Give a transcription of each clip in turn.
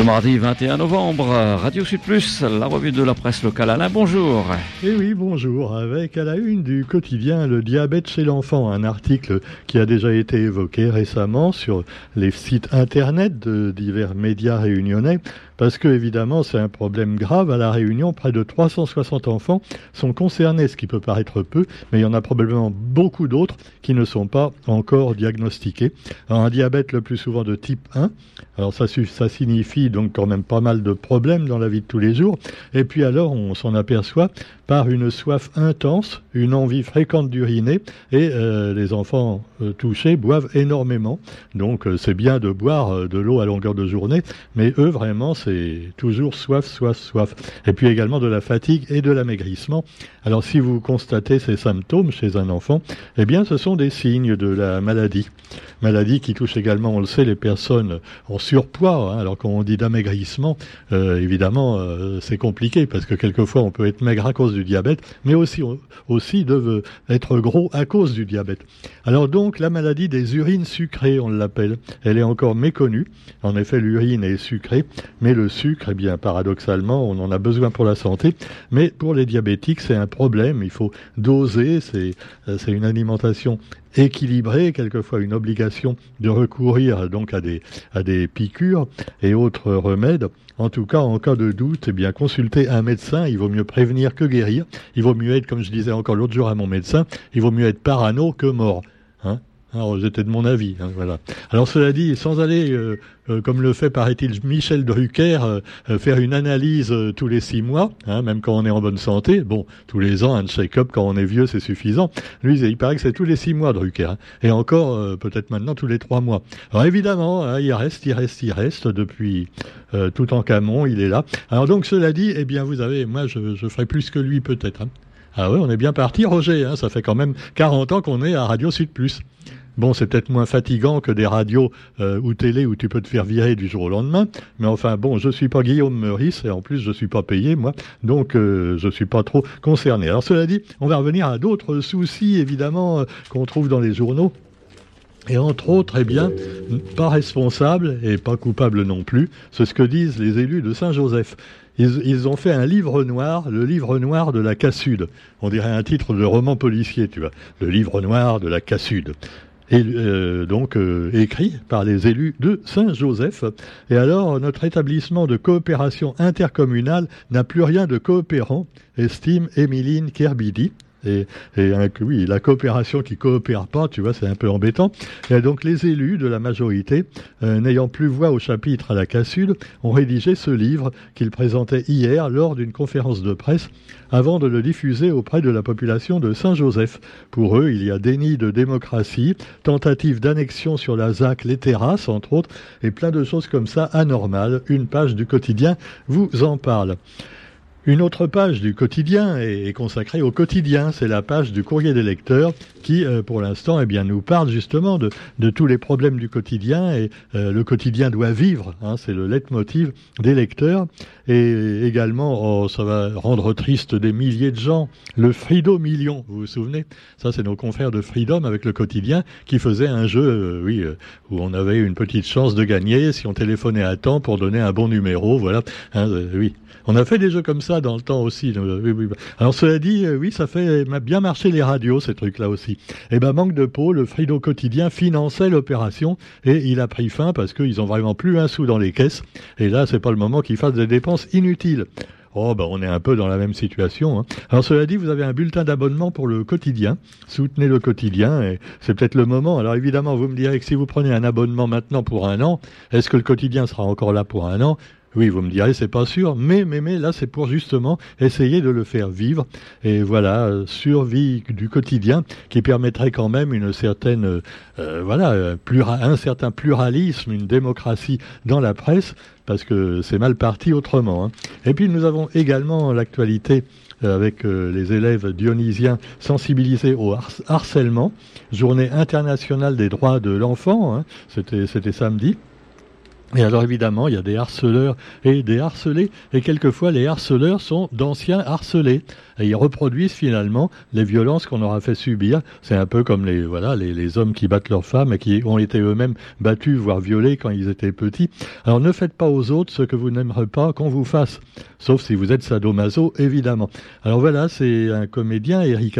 Le mardi 21 novembre, Radio Sud Plus, la revue de la presse locale. Alain, bonjour. Eh oui, bonjour. Avec à la une du quotidien Le diabète chez l'enfant, un article qui a déjà été évoqué récemment sur les sites internet de divers médias réunionnais parce que évidemment c'est un problème grave. À la Réunion, près de 360 enfants sont concernés, ce qui peut paraître peu, mais il y en a probablement beaucoup d'autres qui ne sont pas encore diagnostiqués. un diabète le plus souvent de type 1, alors ça, ça signifie donc quand même pas mal de problèmes dans la vie de tous les jours. Et puis alors on s'en aperçoit par une soif intense, une envie fréquente d'uriner, et euh, les enfants euh, touchés boivent énormément. Donc euh, c'est bien de boire de l'eau à longueur de journée, mais eux vraiment c'est toujours soif, soif, soif. Et puis également de la fatigue et de l'amaigrissement. Alors si vous constatez ces symptômes chez un enfant, eh bien ce sont des signes de la maladie. Maladie qui touche également, on le sait, les personnes en surpoids. Hein. Alors quand on dit d'amaigrissement, évidemment c'est compliqué parce que quelquefois on peut être maigre à cause du diabète, mais aussi, aussi de être gros à cause du diabète. Alors donc, la maladie des urines sucrées, on l'appelle, elle est encore méconnue. En effet, l'urine est sucrée, mais le sucre, eh bien, paradoxalement, on en a besoin pour la santé. Mais pour les diabétiques, c'est un problème. Il faut doser. C'est, c'est une alimentation équilibrée, quelquefois une obligation de recourir donc à des, à des piqûres et autres remèdes. En tout cas, en cas de doute, eh bien, consulter un médecin. Il vaut mieux prévenir que guérir. Il vaut mieux être, comme je disais encore l'autre jour à mon médecin, il vaut mieux être parano que mort. Hein alors, j'étais de mon avis, hein, voilà. Alors, cela dit, sans aller, euh, euh, comme le fait, paraît-il, Michel Drucker, euh, faire une analyse tous les six mois, hein, même quand on est en bonne santé, bon, tous les ans, un check-up quand on est vieux, c'est suffisant. Lui, il paraît que c'est tous les six mois, Drucker, hein. et encore, peut-être maintenant, tous les trois mois. Alors, évidemment, il reste, il reste, il reste, depuis tout en Camon, il est là. Alors, donc, cela dit, eh bien, vous avez, moi, je, je ferai plus que lui, peut-être. Ah oui, on est bien parti, Roger. ça fait quand même 40 ans qu'on est à Radio Sud Plus. Bon, c'est peut-être moins fatigant que des radios euh, ou télé où tu peux te faire virer du jour au lendemain. Mais enfin, bon, je suis pas Guillaume Meurice et en plus, je suis pas payé, moi. Donc, euh, je suis pas trop concerné. Alors, cela dit, on va revenir à d'autres soucis, évidemment, euh, qu'on trouve dans les journaux. Et entre autres, eh bien, pas responsable et pas coupable non plus, c'est ce que disent les élus de Saint-Joseph. Ils, ils, ont fait un livre noir, le livre noir de la Cassude. On dirait un titre de roman policier, tu vois. Le livre noir de la Cassude et euh, donc euh, écrit par les élus de Saint-Joseph. Et alors, notre établissement de coopération intercommunale n'a plus rien de coopérant, estime Émiline Kerbidi. Et, oui, la coopération qui coopère pas, tu vois, c'est un peu embêtant. Et donc les élus de la majorité, euh, n'ayant plus voix au chapitre à la Cassule, ont rédigé ce livre qu'ils présentaient hier lors d'une conférence de presse avant de le diffuser auprès de la population de Saint-Joseph. Pour eux, il y a déni de démocratie, tentative d'annexion sur la ZAC, les terrasses, entre autres, et plein de choses comme ça anormales. Une page du quotidien vous en parle. Une autre page du quotidien est consacrée au quotidien. C'est la page du courrier des lecteurs qui, euh, pour l'instant, eh bien, nous parle justement de, tous les problèmes du quotidien. Et euh, le quotidien doit vivre. Hein, c'est le leitmotiv des lecteurs. Et également, oh, ça va rendre triste des milliers de gens. Le Frido Million, vous vous souvenez? Ça, c'est nos confrères de Freedom avec le quotidien qui faisaient un jeu, euh, oui, où on avait une petite chance de gagner si on téléphonait à temps pour donner un bon numéro. Voilà. Hein, oui. On a fait des jeux comme ça dans le temps aussi. Alors cela dit, euh, oui, ça fait bien marcher les radios, ces trucs-là aussi. Et eh ben manque de peau, le Frido quotidien finançait l'opération et il a pris fin parce qu'ils ont vraiment plus un sou dans les caisses. Et là, c'est pas le moment qu'ils fassent des dépenses inutiles. Oh, ben on est un peu dans la même situation. Hein. Alors cela dit, vous avez un bulletin d'abonnement pour le quotidien. Soutenez le quotidien et c'est peut-être le moment. Alors évidemment, vous me direz que si vous prenez un abonnement maintenant pour un an, est-ce que le quotidien sera encore là pour un an? Oui, vous me direz, c'est pas sûr, mais, mais, mais là, c'est pour justement essayer de le faire vivre. Et voilà, euh, survie du quotidien qui permettrait quand même une certaine, euh, voilà, euh, un certain pluralisme, une démocratie dans la presse, parce que c'est mal parti autrement. Hein. Et puis nous avons également l'actualité avec les élèves dionysiens sensibilisés au harcèlement, journée internationale des droits de l'enfant, hein, c'était samedi. Et alors évidemment, il y a des harceleurs et des harcelés, et quelquefois les harceleurs sont d'anciens harcelés. Et ils reproduisent finalement les violences qu'on aura fait subir. C'est un peu comme les voilà les, les, hommes qui battent leurs femmes et qui ont été eux-mêmes battus, voire violés quand ils étaient petits. Alors ne faites pas aux autres ce que vous n'aimerez pas qu'on vous fasse, sauf si vous êtes sadomaso, évidemment. Alors voilà, c'est un comédien, Eric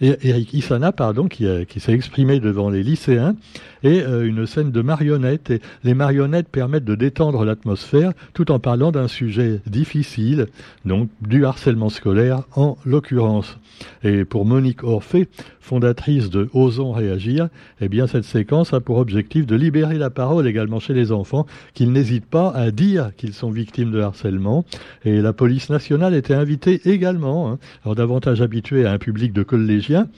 Eric Isana, pardon, qui, s'est exprimé devant les lycéens et euh, une scène de marionnettes. Et les marionnettes permettent de détendre l'atmosphère tout en parlant d'un sujet difficile, donc du harcèlement scolaire en l'occurrence. Et pour Monique Orphée, fondatrice de Osons réagir, eh bien cette séquence a pour objectif de libérer la parole également chez les enfants, qu'ils n'hésitent pas à dire qu'ils sont victimes de harcèlement. Et la police nationale était invitée également, hein, alors davantage habituée à un public de collégiens,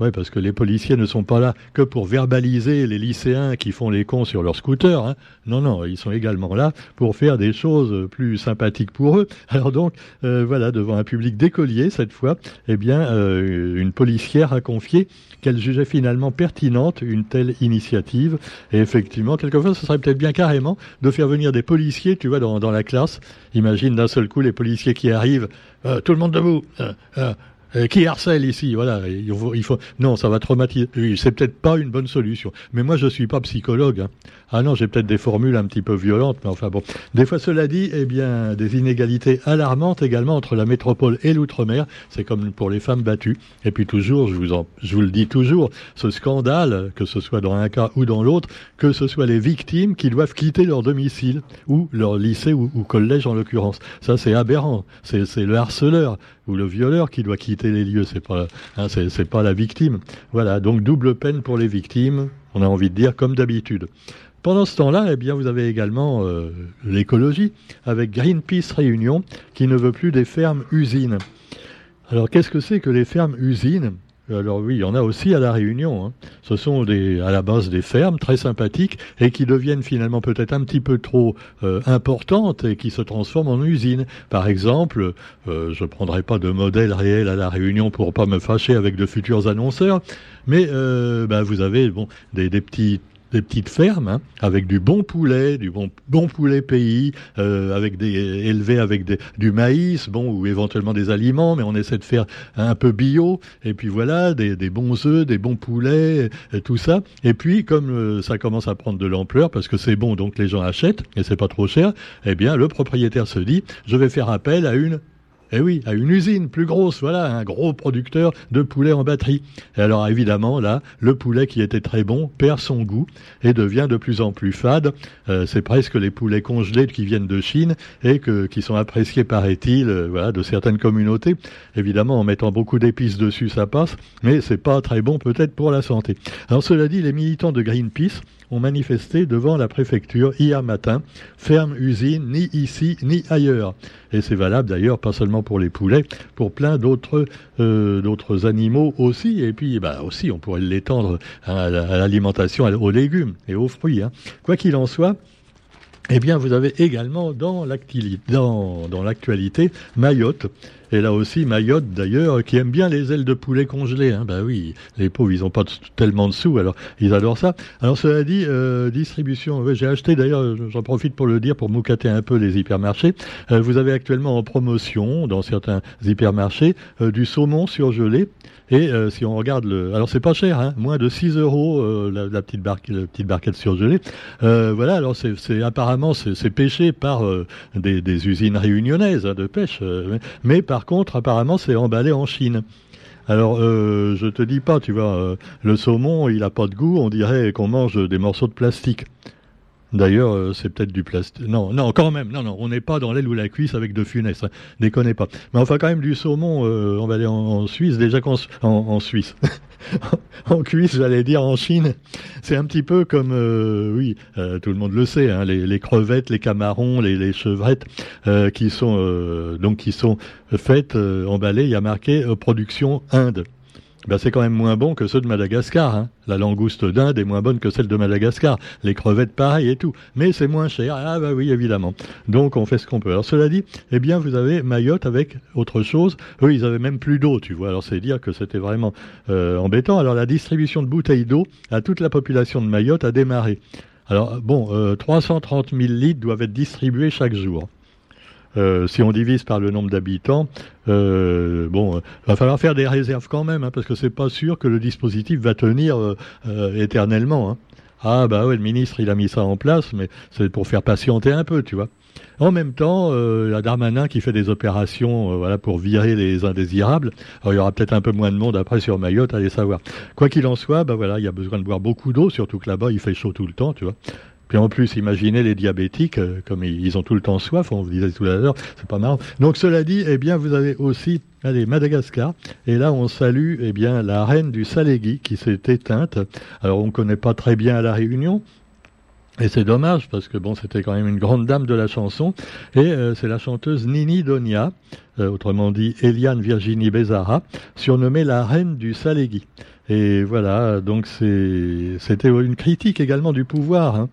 oui, parce que les policiers ne sont pas là que pour verbaliser les lycéens qui font les cons sur leur scooter. Hein. Non, non, ils sont également là pour faire des choses plus sympathiques pour eux. Alors donc, euh, voilà, devant un public d'écoliers cette fois, eh bien, euh, une policière a confié qu'elle jugeait finalement pertinente une telle initiative. Et effectivement, quelquefois, ce serait peut-être bien carrément de faire venir des policiers, tu vois, dans, la classe. Imagine d'un seul coup les policiers qui arrivent, euh, tout le monde debout. Euh, qui harcèle ici Voilà, il faut, il faut, non, ça va traumatiser. C'est peut-être pas une bonne solution. Mais moi, je suis pas psychologue. Hein. Ah non, j'ai peut-être des formules un petit peu violentes, mais enfin bon. Des fois, cela dit, eh bien, des inégalités alarmantes également entre la métropole et l'outre-mer. C'est comme pour les femmes battues. Et puis toujours, je vous en, je vous le dis toujours, ce scandale, que ce soit dans un cas ou dans l'autre, que ce soit les victimes qui doivent quitter leur domicile ou leur lycée ou, ou collège en l'occurrence. Ça, c'est aberrant. C'est le harceleur ou le violeur qui doit quitter les lieux, c'est pas, hein, pas la victime. Voilà, donc double peine pour les victimes, on a envie de dire comme d'habitude. Pendant ce temps-là, eh bien, vous avez également euh, l'écologie avec Greenpeace Réunion qui ne veut plus des fermes usines. Alors qu'est-ce que c'est que les fermes usines alors oui, il y en a aussi à la Réunion. Hein. Ce sont à la base des fermes très sympathiques et qui deviennent finalement peut-être un petit peu trop euh, importantes et qui se transforment en usines. Par exemple, euh, je ne prendrai pas de modèle réel à la Réunion pour pas me fâcher avec de futurs annonceurs, mais euh, bah, vous avez bon des petits des petites fermes hein, avec du bon poulet, du bon, bon poulet pays, euh, avec des élevé avec des, du maïs, bon ou éventuellement des aliments, mais on essaie de faire un peu bio. Et puis voilà, des, des bons œufs, des bons poulets, et tout ça. Et puis comme euh, ça commence à prendre de l'ampleur parce que c'est bon, donc les gens achètent et c'est pas trop cher. Eh bien, le propriétaire se dit, je vais faire appel à une eh oui, à une usine plus grosse, voilà, un gros producteur de poulet en batterie. Et alors évidemment, là, le poulet qui était très bon perd son goût et devient de plus en plus fade. Euh, c'est presque les poulets congelés qui viennent de Chine et qui sont appréciés, paraît-il, euh, voilà, de certaines communautés. Évidemment, en mettant beaucoup d'épices dessus, ça passe, mais c'est pas très bon peut-être pour la santé. Alors cela dit, les militants de Greenpeace ont manifesté devant la préfecture hier matin. Ferme usine, ni ici, ni ailleurs. Et c'est valable d'ailleurs, pas seulement pour les poulets, pour plein d'autres euh, animaux aussi. Et puis, bah, aussi, on pourrait l'étendre à, l'alimentation, aux légumes et aux fruits. Hein. Quoi qu'il en soit, eh bien, vous avez également dans l'actualité Mayotte. Et là aussi, Mayotte, d'ailleurs, qui aime bien les ailes de poulet congelées. Hein. Ben oui, les pauvres, ils n'ont pas tellement de sous, alors ils adorent ça. Alors cela dit, euh, distribution, j'ai acheté, d'ailleurs, j'en profite pour le dire, pour moucater un peu les hypermarchés. Euh, vous avez actuellement en promotion, dans certains hypermarchés, euh, du saumon surgelé et si on regarde le, alors c'est pas cher, hein, moins de 6 euros la, petite barque, la petite barquette surgelée. Voilà, alors c'est apparemment c'est pêché par des, des, usines réunionnaises hein, de pêche, mais par contre apparemment c'est emballé en Chine. Alors, euh, je te dis pas, tu vois, le saumon, il a pas de goût, on dirait qu'on mange des morceaux de plastique. D'ailleurs, euh, c'est peut-être du plastique. Non, non, quand même. Non, non, on n'est pas dans l'aile ou la cuisse avec de funès. Hein. Déconnez pas. Mais enfin, quand même, du saumon, euh, on va aller en, Suisse. Déjà qu'en en, Suisse. en cuisse, j'allais dire en Chine. C'est un petit peu comme, euh, oui, tout le monde le sait, hein, les, les, crevettes, les camarons, les, les chevrettes, qui sont donc qui sont faites, emballées. Il y a marqué production Inde ben c'est quand même moins bon que ceux de Madagascar. Hein. La langouste d'Inde est moins bonne que celle de Madagascar. Les crevettes, pareil et tout. Mais c'est moins cher. Ah bah oui, évidemment. Donc on fait ce qu'on peut. Alors cela dit, eh bien vous avez Mayotte avec autre chose. Eux, ils avaient même plus d'eau, tu vois. Alors c'est dire que c'était vraiment euh, embêtant. Alors la distribution de bouteilles d'eau à toute la population de Mayotte a démarré. Alors bon, 330 000 litres doivent être distribués chaque jour. Euh, si on divise par le nombre d'habitants, euh, bon, euh, va falloir faire des réserves quand même, hein, parce que c'est pas sûr que le dispositif va tenir euh, éternellement. Hein. Ah bah ouais, le ministre il a mis ça en place, mais c'est pour faire patienter un peu, tu vois. En même temps, il y a Darmanin qui fait des opérations voilà, pour virer les indésirables. Alors il y aura peut-être un peu moins de monde après sur Mayotte, allez savoir. Quoi qu'il en soit, bah voilà, il y a besoin de boire beaucoup d'eau, surtout que là-bas il fait chaud tout le temps, tu vois. Puis en plus, imaginez les diabétiques, euh, comme ils ont tout le temps soif, on vous disait tout à l'heure, c'est pas marrant. Donc cela dit, eh bien, vous avez aussi, allez, Madagascar, et là on salue, eh bien, la reine du Salégui qui s'est éteinte. Alors on ne connaît pas très bien la Réunion, et c'est dommage parce que bon, c'était quand même une grande dame de la chanson. Et euh, c'est la chanteuse Nini Donia, euh, autrement dit Eliane Virginie Bézara, surnommée la reine du Salégui. Et voilà, donc c'était une critique également du pouvoir. Hein.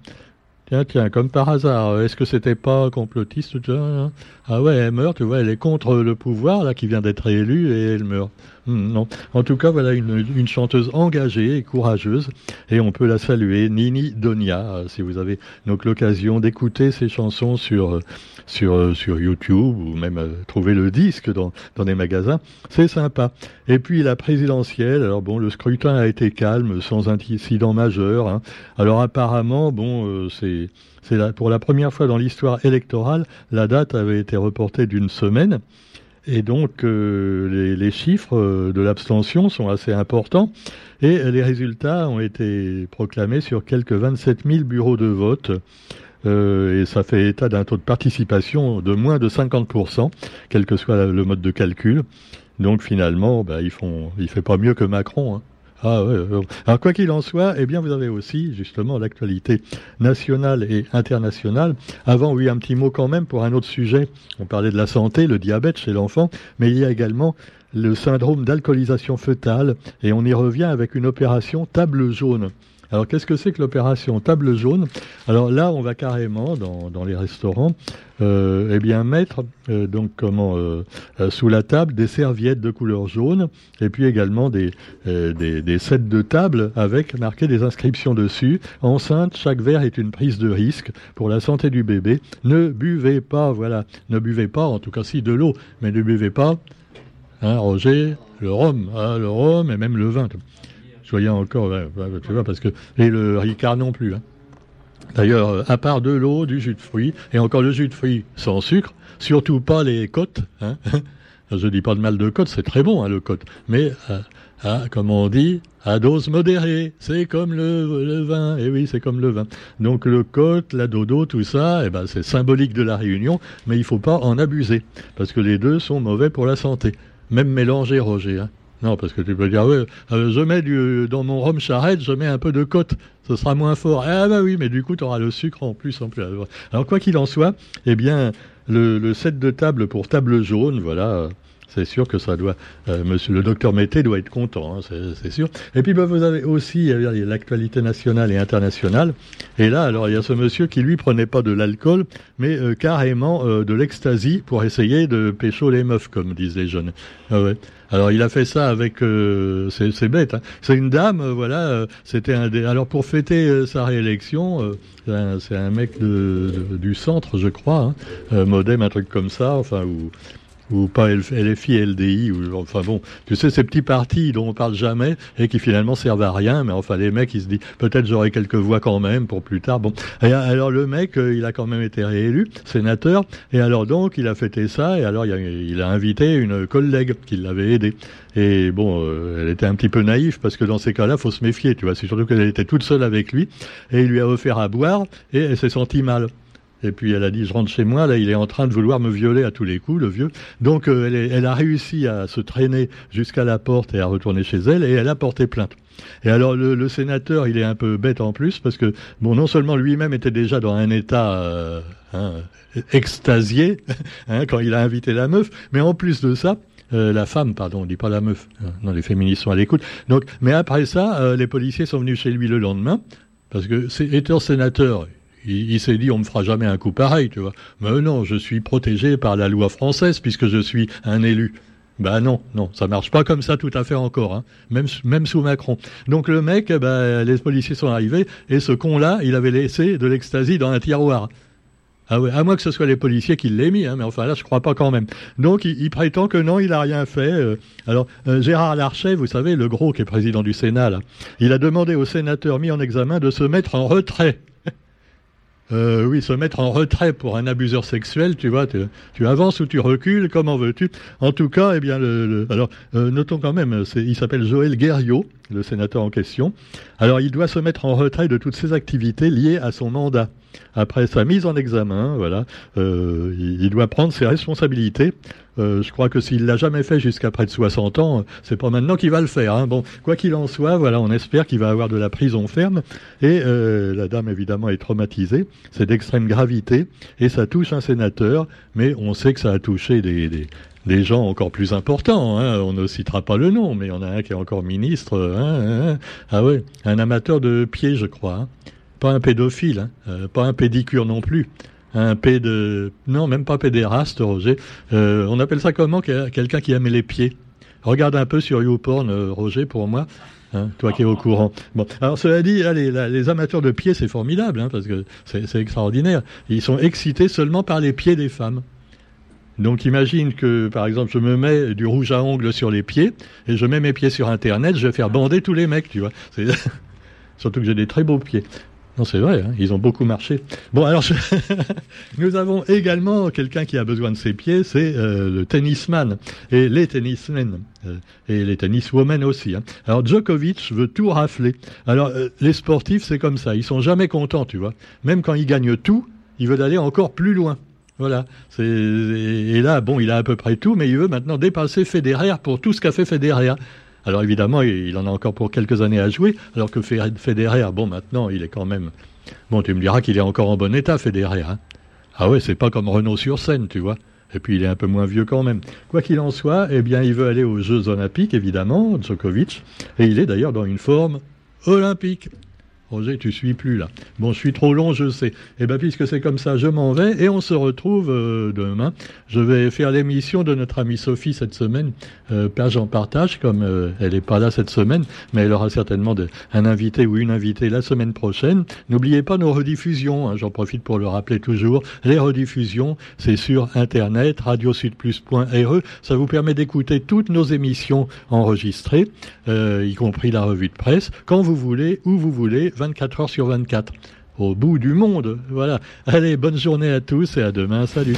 Tiens, tiens, comme par hasard, est-ce que c'était pas complotiste hein? Ah ouais, elle meurt, tu vois, elle est contre le pouvoir, là, qui vient d'être élue, et elle meurt. Hmm, non. En tout cas, voilà une, chanteuse engagée et courageuse, et on peut la saluer, Nini Donia, euh, si vous avez donc l'occasion d'écouter ses chansons sur sur euh, sur YouTube ou même euh, trouver le disque dans dans des magasins, c'est sympa. Et puis la présidentielle, alors bon, le scrutin a été calme, sans incident majeur. Hein. Alors apparemment, bon, c'est c'est pour la première fois dans l'histoire électorale, la date avait été reportée d'une semaine. Et donc, euh, les, chiffres euh, de l'abstention sont assez importants. Et les résultats ont été proclamés sur quelques 27 000 bureaux de vote. Euh, et ça fait état d'un taux de participation de moins de 50%, quel que soit le mode de calcul. Donc finalement, bah, il fait pas mieux que Macron. Hein. Ah Alors quoi qu'il en soit, eh bien vous avez aussi justement l'actualité nationale et internationale. Avant, oui, un petit mot quand même pour un autre sujet. On parlait de la santé, le diabète chez l'enfant, mais il y a également le syndrome d'alcoolisation fœtale et on y revient avec une opération table jaune. Alors qu'est-ce que c'est que l'opération table jaune? Alors là, on va carrément dans, les restaurants, euh, eh bien mettre euh, donc comment euh, sous la table des serviettes de couleur jaune et puis également des, sets de table avec marqué des inscriptions dessus. Enceinte, chaque verre est une prise de risque. Pour la santé du bébé. Ne buvez pas, voilà, ne buvez pas, en tout cas si de l'eau, mais ne buvez pas, hein, Roger, le rhum, hein, le rhum et même le vin soyez encore, tu vois, parce que et le Ricard non plus. Hein. D'ailleurs, euh, à part de l'eau, du jus de fruits, et encore le jus de fruits sans sucre, surtout pas les côtes. Hein. Je dis pas de mal de côte, c'est très bon hein, le côte, mais euh, comme on dit, à dose modérée, c'est comme le, vin. Et eh oui, c'est comme le vin. Donc le côte, la dodo, tout ça, eh ben c'est symbolique de la réunion, mais il faut pas en abuser parce que les deux sont mauvais pour la santé. Même mélanger, Roger. Hein. Non, parce que tu peux dire, ouais, euh, je mets dans mon rhum charrette, je mets un peu de côte, ce sera moins fort. Ah bah oui, mais du coup, tu auras le sucre en plus. En plus. Alors quoi qu'il en soit, eh bien, le, le, set de table pour table jaune, voilà, c'est sûr que ça doit, euh, monsieur le docteur Mété doit être content, hein, c'est sûr. Et puis bah, vous avez aussi l'actualité nationale et internationale. Et là, alors il y a ce monsieur qui lui prenait pas de l'alcool, mais euh, carrément euh, de l'ecstasy pour essayer de pécho les meufs, comme disent les jeunes. Ah. Alors il a fait ça avec, c'est bête, hein. c'est une dame, voilà, c'était un des. Alors pour fêter sa réélection, c'est un, mec de, du centre, je crois, hein, Modem, un truc comme ça, enfin ou ou pas LFI, LDI, ou enfin bon, tu sais ces petits partis dont on parle jamais et qui finalement servent à rien, mais enfin les mecs ils se disent peut-être j'aurai quelques voix quand même pour plus tard. Bon, et alors le mec euh, il a quand même été réélu sénateur et alors donc il a fêté ça et alors il a, invité une collègue qui l'avait aidé. Et bon, euh, elle était un petit peu naïve parce que dans ces cas-là, faut se méfier, tu vois. C'est surtout qu'elle était toute seule avec lui et il lui a offert à boire et elle s'est sentie mal. Et puis elle a dit, je rentre chez moi, là il est en train de vouloir me violer à tous les coups, le vieux. Donc euh, elle, a réussi à se traîner jusqu'à la porte et à retourner chez elle, et elle a porté plainte. Et alors le, sénateur, il est un peu bête en plus, parce que bon, non seulement lui-même était déjà dans un état euh, hein, extasié hein, quand il a invité la meuf, mais en plus de ça, euh, la femme, pardon, on dit pas la meuf. Non, les féministes sont à l'écoute. Donc, mais après ça, les policiers sont venus chez lui le lendemain, parce que étant sénateur, il, s'est dit on me fera jamais un coup pareil, tu vois. Mais non, je suis protégé par la loi française puisque je suis un élu. Bah non, non, ça marche pas comme ça tout à fait encore, hein. même, même sous Macron. Donc le mec, bah, les policiers sont arrivés et ce con-là, il avait laissé de l'ecstasy dans un tiroir. Ah ouais, à moins que ce soit les policiers qui l'aient mis, hein, mais enfin là, je crois pas quand même. Donc, il, prétend que non, il a rien fait. Euh. alors, euh, Gérard Larcher, vous savez, le gros qui est président du Sénat, il a demandé aux sénateurs mis en examen de se mettre en retrait. Euh, oui, se mettre en retrait pour un abuseur sexuel, tu vois, tu, avances ou tu recules, comment veux-tu En tout cas, eh bien, alors notons quand même, il s'appelle Joël Guerriot, le sénateur en question. Alors, il doit se mettre en retrait de toutes ses activités liées à son mandat après sa mise en examen, voilà, euh, il, doit prendre ses responsabilités. Euh, je crois que s'il l'a jamais fait jusqu'à près de 60 ans, c'est pas maintenant qu'il va le faire. Hein. Bon, quoi qu'il en soit, voilà, on espère qu'il va avoir de la prison ferme. Et euh, la dame évidemment est traumatisée. C'est d'extrême gravité et ça touche un sénateur, mais on sait que ça a touché des, gens encore plus importants. Hein. On ne citera pas le nom, mais en a un qui est encore ministre. Hein, ah ouais, un amateur de pieds, je crois. Pas un pédophile, euh, pas un pédicure non plus. Un péde... Non, même pas pédéraste, Roger. Euh, on appelle ça comment Quelqu'un qui aime les pieds? Regarde un peu sur YouPorn, euh, Roger, pour moi. Hein, toi qui es au courant. Bon, alors cela dit, les, amateurs de pieds, c'est formidable, hein, parce que c'est extraordinaire. Ils sont excités seulement par les pieds des femmes. Donc imagine que, par exemple, je me mets du rouge à ongles sur les pieds et je mets mes pieds sur Internet, je vais faire bander tous les mecs, tu vois. Surtout que j'ai des très beaux pieds. Non, c'est vrai, hein, ils ont beaucoup marché. Bon, alors, nous avons également quelqu'un qui a besoin de ses pieds, c'est euh, le tennisman et les tennismen euh, et les tenniswomen aussi. Hein. Alors, Djokovic veut tout rafler. Alors, euh, les sportifs, c'est comme ça, ils sont jamais contents, tu vois. Même quand ils gagnent tout, ils veulent aller encore plus loin. Voilà. Et là, bon, il a à peu près tout, mais il veut maintenant dépasser Federer pour tout ce qu'a fait Federer. Alors évidemment, il en a encore pour quelques années à jouer, alors que Federer, bon, maintenant, il est quand même... Bon, tu me diras qu'il est encore en bon état, Federer. Hein ah ouais, c'est pas comme Renault sur scène, tu vois. Et puis il est un peu moins vieux quand même. Quoi qu'il en soit, eh bien, il veut aller aux Jeux Olympiques, évidemment, Djokovic, et il est d'ailleurs dans une forme olympique. Roger, tu suis plus là. Bon, je suis trop long, je sais. Eh bien, puisque c'est comme ça, je m'en vais et on se retrouve euh, demain. Je vais faire l'émission de notre amie Sophie cette semaine, euh, page en partage, comme euh, elle n'est pas là cette semaine, mais elle aura certainement un invité ou une invitée la semaine prochaine. N'oubliez pas nos rediffusions, hein, j'en profite pour le rappeler toujours. Les rediffusions, c'est sur Internet, radiosudplus.re. Ça vous permet d'écouter toutes nos émissions enregistrées, y compris la revue de presse, quand vous voulez, où vous voulez 24 heures sur 24. Au bout du monde. Voilà. Allez, bonne journée à tous et à demain. Salut.